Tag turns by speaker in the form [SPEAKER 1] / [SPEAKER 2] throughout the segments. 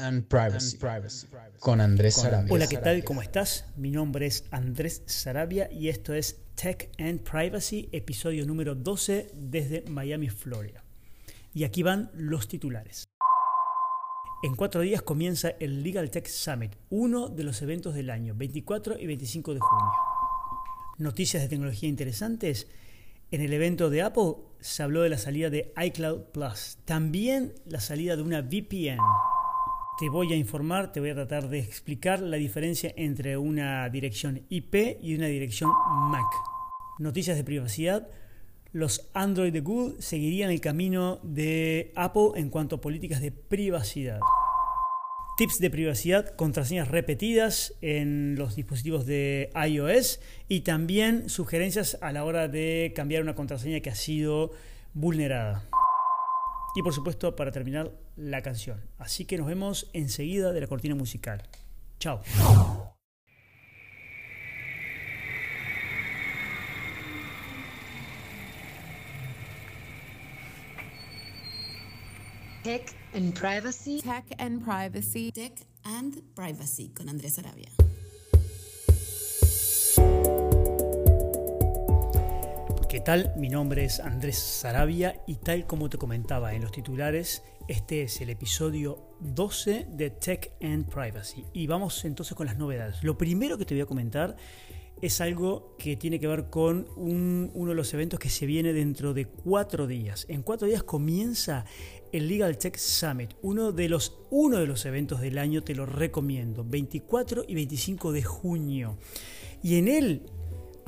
[SPEAKER 1] and Privacy, con Andrés Sarabia.
[SPEAKER 2] Hola, ¿qué tal? ¿Cómo estás? Mi nombre es Andrés Sarabia y esto es Tech and Privacy, episodio número 12 desde Miami, Florida. Y aquí van los titulares. En cuatro días comienza el Legal Tech Summit, uno de los eventos del año, 24 y 25 de junio. Noticias de tecnología interesantes. En el evento de Apple se habló de la salida de iCloud Plus, también la salida de una VPN. Te voy a informar, te voy a tratar de explicar la diferencia entre una dirección IP y una dirección MAC. Noticias de privacidad. Los Android de Google seguirían el camino de Apple en cuanto a políticas de privacidad. Tips de privacidad, contraseñas repetidas en los dispositivos de iOS y también sugerencias a la hora de cambiar una contraseña que ha sido vulnerada. Y por supuesto, para terminar, la canción. Así que nos vemos enseguida de la cortina musical. Chao.
[SPEAKER 3] Tech and Privacy.
[SPEAKER 4] Tech and Privacy.
[SPEAKER 5] Tech and Privacy con Andrés Arabia.
[SPEAKER 2] ¿Qué tal? Mi nombre es Andrés Sarabia y tal como te comentaba en los titulares, este es el episodio 12 de Tech and Privacy. Y vamos entonces con las novedades. Lo primero que te voy a comentar es algo que tiene que ver con uno de los eventos que se viene dentro de cuatro días. En cuatro días comienza el Legal Tech Summit, uno de los, uno de los eventos del año, te lo recomiendo, 24 y 25 de junio. Y en él,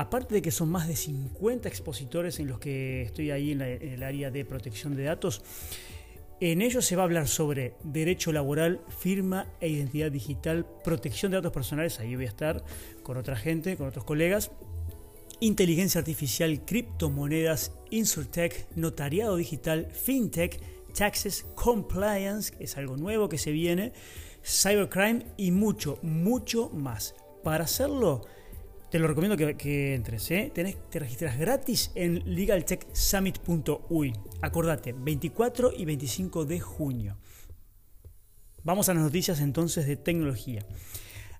[SPEAKER 2] aparte de que son más de 50 expositores en los que estoy ahí en, el área de protección de datos, en ellos se va a hablar sobre derecho laboral, firma e identidad digital, protección de datos personales, ahí voy a estar con otra gente, con otros colegas, inteligencia artificial, criptomonedas, insurtech, notariado digital, fintech, taxes, compliance, que es algo nuevo que se viene, cybercrime y mucho, mucho más. Para hacerlo, te lo recomiendo que, entres. ¿eh? Te registras gratis en legaltechsummit.uy. Acordate, 24 y 25 de junio. Vamos a las noticias entonces de tecnología.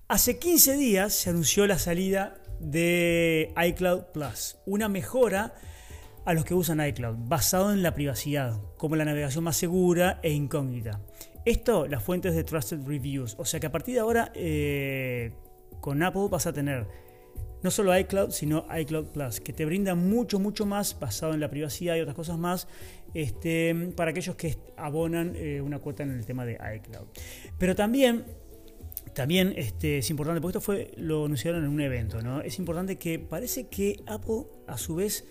[SPEAKER 2] Hace 15 días se anunció la salida de iCloud Plus, una mejora a los que usan iCloud, basado en la privacidad, como la navegación más segura e incógnita. Esto, las fuentes de Trusted Reviews, o sea que a partir de ahora eh, con Apple vas a tener no solo iCloud, sino iCloud Plus, que te brinda mucho, mucho más basado en la privacidad y otras cosas más este, para aquellos que abonan eh, una cuota en el tema de iCloud. Pero también también este, es importante, porque esto fue, lo anunciaron en un evento, ¿no? Es importante que parece que Apple a su vez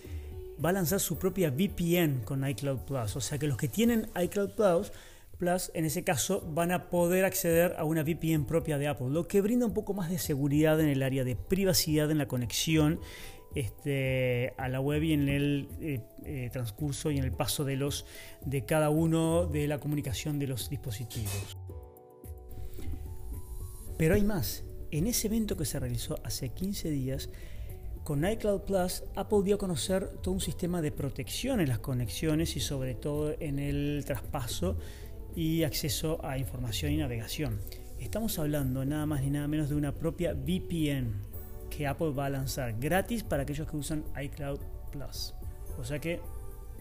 [SPEAKER 2] va a lanzar su propia VPN con iCloud Plus. O sea que los que tienen iCloud Plus, En ese caso, van a poder acceder a una VPN propia de Apple, lo que brinda un poco más de seguridad en el área de privacidad en la conexión este, a la web y en el eh, eh, transcurso y en el paso de, los, de cada uno de la comunicación de los dispositivos. Pero hay más. En ese evento que se realizó hace 15 días, con iCloud Plus, Apple dio a conocer todo un sistema de protección en las conexiones y sobre todo en el traspaso y acceso a información y navegación. Estamos hablando nada más ni nada menos de una propia VPN que Apple va a lanzar gratis para aquellos que usan iCloud Plus. O sea que,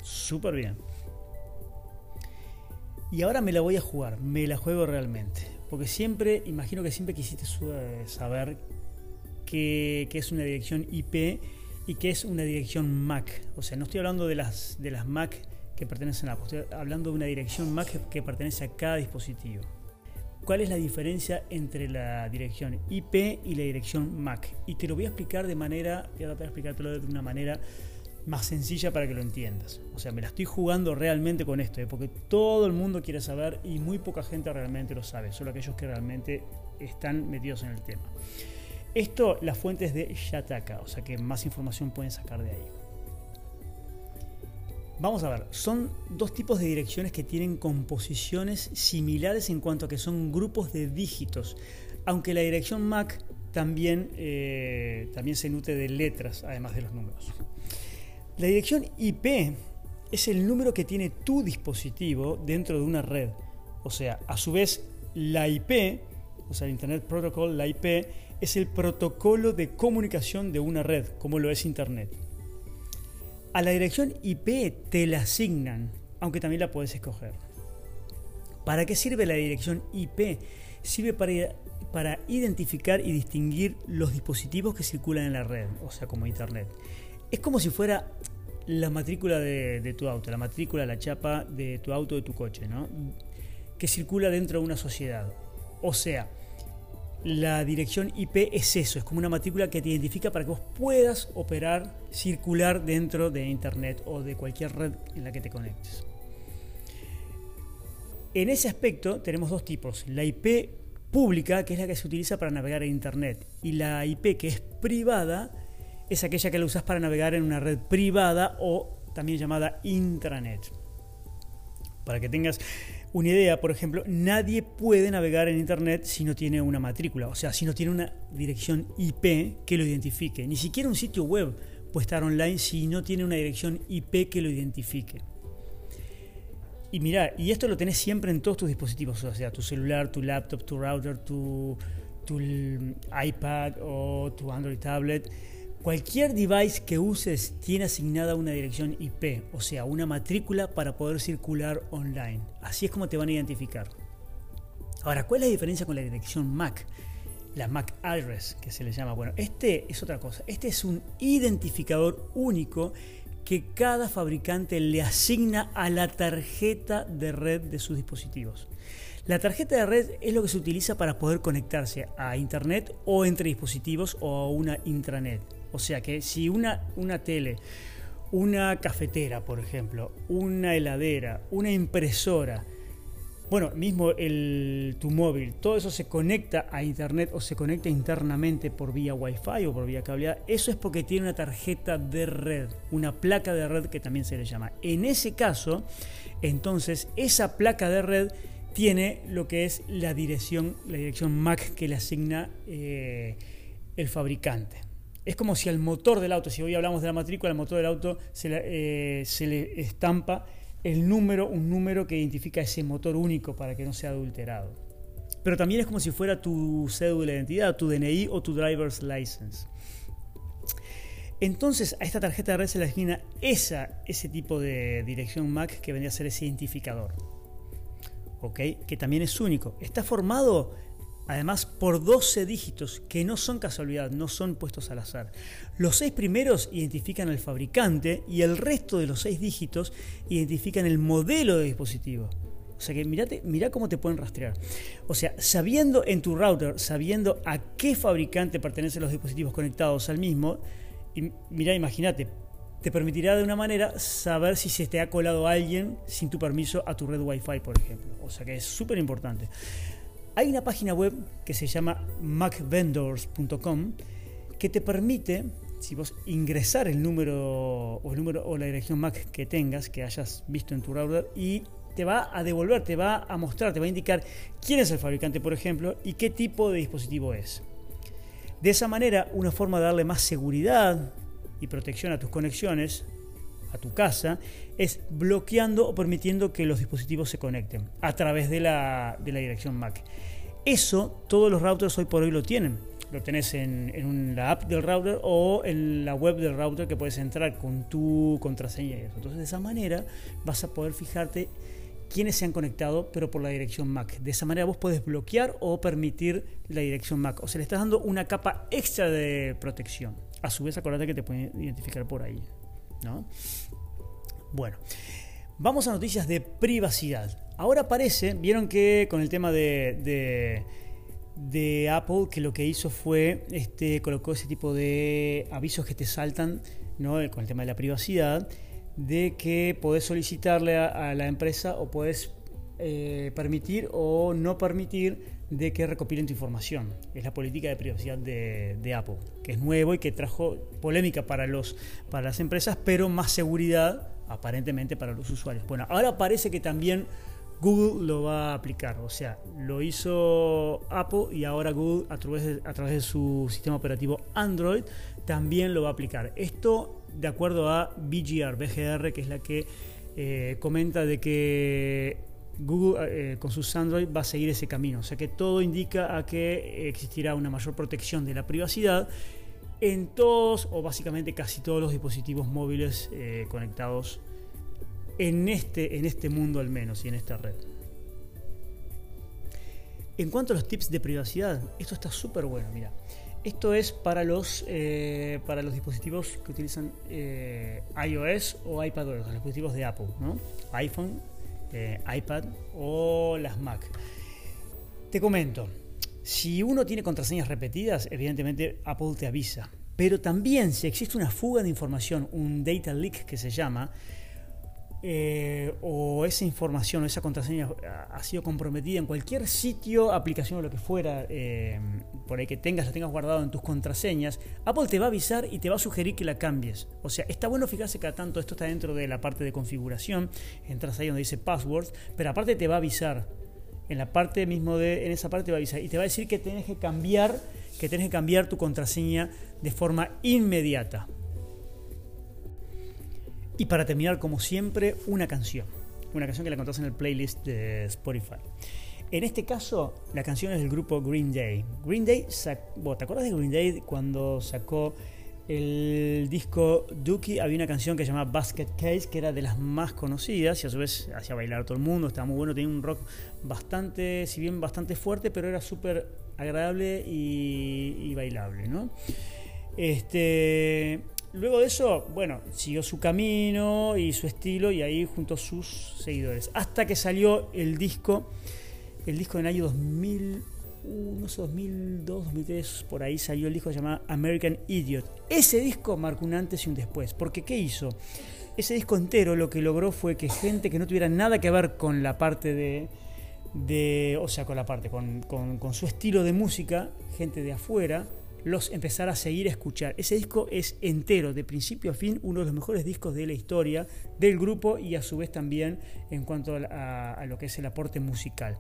[SPEAKER 2] súper bien. Y ahora me la voy a jugar, me la juego realmente. Porque siempre, imagino que siempre quisiste saber qué, es una dirección IP y qué es una dirección MAC. O sea, no estoy hablando de las, de las MAC que pertenecen a Apple, estoy hablando de una dirección MAC que pertenece a cada dispositivo. ¿Cuál es la diferencia entre la dirección IP y la dirección MAC? Y te lo voy a explicar de manera, voy a tratar de explicártelo de una manera más sencilla para que lo entiendas. O sea, me la estoy jugando realmente con esto, ¿eh? porque todo el mundo quiere saber y muy poca gente realmente lo sabe, solo aquellos que realmente están metidos en el tema. Esto, las fuentes de Shataka, o sea que más información pueden sacar de ahí. Vamos a ver, son dos tipos de direcciones que tienen composiciones similares en cuanto a que son grupos de dígitos, aunque la dirección MAC también, eh, también se nutre de letras, además de los números. La dirección IP es el número que tiene tu dispositivo dentro de una red. O sea, a su vez, La IP, o sea, el Internet Protocol, la IP, es el protocolo de comunicación de una red, como lo es Internet. A la dirección IP te la asignan, aunque también la puedes escoger. ¿Para qué sirve la dirección IP? Sirve para, para identificar y distinguir los dispositivos que circulan en la red, o sea, como Internet. Es como si fuera la matrícula de, tu auto, la matrícula, la chapa de tu auto, de tu coche, ¿no? Que circula dentro de una sociedad. O sea, la dirección IP es eso, es como una matrícula que te identifica para que vos puedas operar, circular dentro de Internet o de cualquier red en la que te conectes. En ese aspecto tenemos dos tipos, la IP pública, que es la que se utiliza para navegar en Internet, y la IP que es privada, es aquella que la usas para navegar en una red privada o también llamada intranet. Para que tengas una idea, por ejemplo, nadie puede navegar en Internet si no tiene una matrícula, o sea, si no tiene una dirección IP que lo identifique. Ni siquiera un sitio web puede estar online si no tiene una dirección IP que lo identifique. Y mira, y esto lo tenés siempre en todos tus dispositivos, o sea, tu celular, tu laptop, tu router, tu, tu iPad o tu Android tablet Cualquier device que uses tiene asignada una dirección IP, o sea, una matrícula para poder circular online. Así es como te van a identificar. Ahora, ¿cuál es la diferencia con la dirección MAC? La MAC address, que se le llama. Bueno, este es otra cosa. Este es un identificador único que cada fabricante le asigna a la tarjeta de red de sus dispositivos. La tarjeta de red es lo que se utiliza para poder conectarse a Internet o entre dispositivos o a una intranet. O sea que si una, una tele, una cafetera, por ejemplo, una heladera, una impresora, bueno, mismo el, tu móvil, todo eso se conecta a internet o se conecta internamente por vía Wi-Fi o por vía cableada, eso es porque tiene una tarjeta de red, una placa de red que también se le llama. En ese caso, entonces, esa placa de red tiene lo que es la dirección, la dirección MAC que le asigna eh, el fabricante es como si al motor del auto, si hoy hablamos de la matrícula, al motor del auto se le, eh, se le estampa el número, un número que identifica ese motor único para que no sea adulterado. Pero también es como si fuera tu cédula de identidad, tu DNI o tu driver's license. Entonces a esta tarjeta de red se le asigna esa, ese tipo de dirección MAC que vendría a ser ese identificador. ¿Ok? Que también es único. Está formado además por 12 dígitos que no son casualidad, no son puestos al azar. Los seis primeros identifican al fabricante y el resto de los seis dígitos identifican el modelo de dispositivo. O sea que mirate, mira cómo te pueden rastrear. O sea, sabiendo en tu router, sabiendo a qué fabricante pertenecen los dispositivos conectados al mismo, y mira, imagínate, te permitirá de una manera saber si se te ha colado alguien sin tu permiso a tu red Wi-Fi, por ejemplo. O sea que es súper importante. Hay una página web que se llama macvendors.com que te permite, si vos ingresar el número o el número o la dirección MAC que tengas, que hayas visto en tu router y te va a devolver, te va a mostrar, te va a indicar quién es el fabricante, por ejemplo, y qué tipo de dispositivo es. De esa manera, una forma de darle más seguridad y protección a tus conexiones, a tu casa, es bloqueando o permitiendo que los dispositivos se conecten a través de la, de la dirección MAC. Eso todos los routers hoy por hoy lo tienen. Lo tenés en, en, la app del router o en la web del router que puedes entrar con tu contraseña y eso. Entonces de esa manera vas a poder fijarte quiénes se han conectado, pero por la dirección MAC. De esa manera vos puedes bloquear o permitir la dirección MAC. O sea, le estás dando una capa extra de protección. A su vez, acordate que te pueden identificar por ahí. ¿no? Bueno, vamos a noticias de privacidad. Ahora parece, vieron que con el tema de, de, Apple, que lo que hizo fue, este, colocó ese tipo de avisos que te saltan, ¿no? con el tema de la privacidad, de que podés solicitarle a, la empresa o podés eh, permitir o no permitir de que recopilen tu información. Es la política de privacidad de, de, Apple, que es nuevo y que trajo polémica para, los, para las empresas, pero más seguridad aparentemente para los usuarios. Bueno, ahora parece que también Google lo va a aplicar. O sea, lo hizo Apple y ahora Google a través de, a través de su sistema operativo Android también lo va a aplicar. Esto de acuerdo a BGR, BGR que es la que eh, comenta de que Google con sus Android va a seguir ese camino. O sea que todo indica a que existirá una mayor protección de la privacidad en todos o básicamente casi todos los dispositivos móviles conectados en este, en este mundo al menos y en esta red. En cuanto a los tips de privacidad, esto está súper bueno, mira. Esto es para los, eh, para los dispositivos que utilizan eh, iOS o iPadOS, los dispositivos de Apple, ¿no? iPhone, eh, iPad o las Mac. Te comento, si uno tiene contraseñas repetidas, evidentemente Apple te avisa. Pero también si existe una fuga de información, un data leak que se llama, eh, o esa información o esa contraseña ha sido comprometida en cualquier sitio, aplicación o lo que fuera, eh, por ahí que tengas, la tengas guardado en tus contraseñas, Apple te va a avisar y te va a sugerir que la cambies. O sea, está bueno fijarse que tanto esto está dentro de la parte de configuración, entras ahí donde dice passwords, pero aparte te va a avisar. En la parte mismo de, en esa parte te va a avisar y te va a decir que tienes que cambiar, que tienes que cambiar tu contraseña de forma inmediata. Y para terminar, como siempre, una canción. Una canción que la encontrás en el playlist de Spotify. En este caso, la canción es del grupo Green Day. Green Day, ¿te acuerdas de Green Day cuando sacó el disco Dookie? Había una canción que se llamaba Basket Case, que era de las más conocidas y a su vez hacía bailar a todo el mundo, estaba muy bueno, tenía un rock bastante, si bien bastante fuerte, pero era súper agradable y, y bailable, ¿no? Este Luego de eso, bueno, siguió su camino y su estilo y ahí junto a sus seguidores. Hasta que salió el disco, el disco en el año 2001, no sé, 2002, 2003, por ahí salió el disco llamado American Idiot. Ese disco marcó un antes y un después. Porque ¿qué hizo? Ese disco entero lo que logró fue que gente que no tuviera nada que ver con la parte de, de o sea, con la parte, con, con su estilo de música, gente de afuera, los empezar a seguir a escuchar. Ese disco es entero, de principio a fin, uno de los mejores discos de la historia del grupo y a su vez también en cuanto a, lo que es el aporte musical.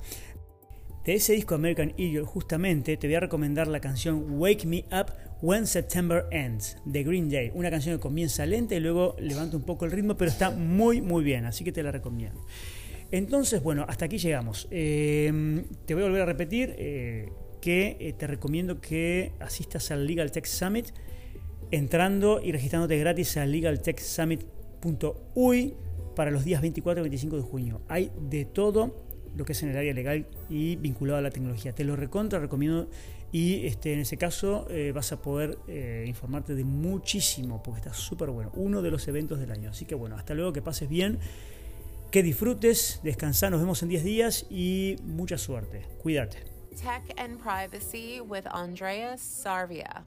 [SPEAKER 2] De ese disco American Eagle, justamente te voy a recomendar la canción Wake Me Up When September Ends de Green Day. Una canción que comienza lenta y luego levanta un poco el ritmo, pero está muy, muy bien, así que te la recomiendo. Entonces, bueno, hasta aquí llegamos. Eh, te voy a volver a repetir. Eh, que eh, te recomiendo que asistas al Legal Tech Summit entrando y registrándote gratis a legaltechsummit.uy para los días 24 y 25 de junio. Hay de todo lo que es en el área legal y vinculado a la tecnología. Te lo recontra, recomiendo y este, en ese caso eh, vas a poder eh, informarte de muchísimo porque está súper bueno. Uno de los eventos del año. Así que bueno, hasta luego, que pases bien, que disfrutes, descansa, nos vemos en 10 días y mucha suerte. Cuídate.
[SPEAKER 3] Tech and Privacy with Andreas Sarvia.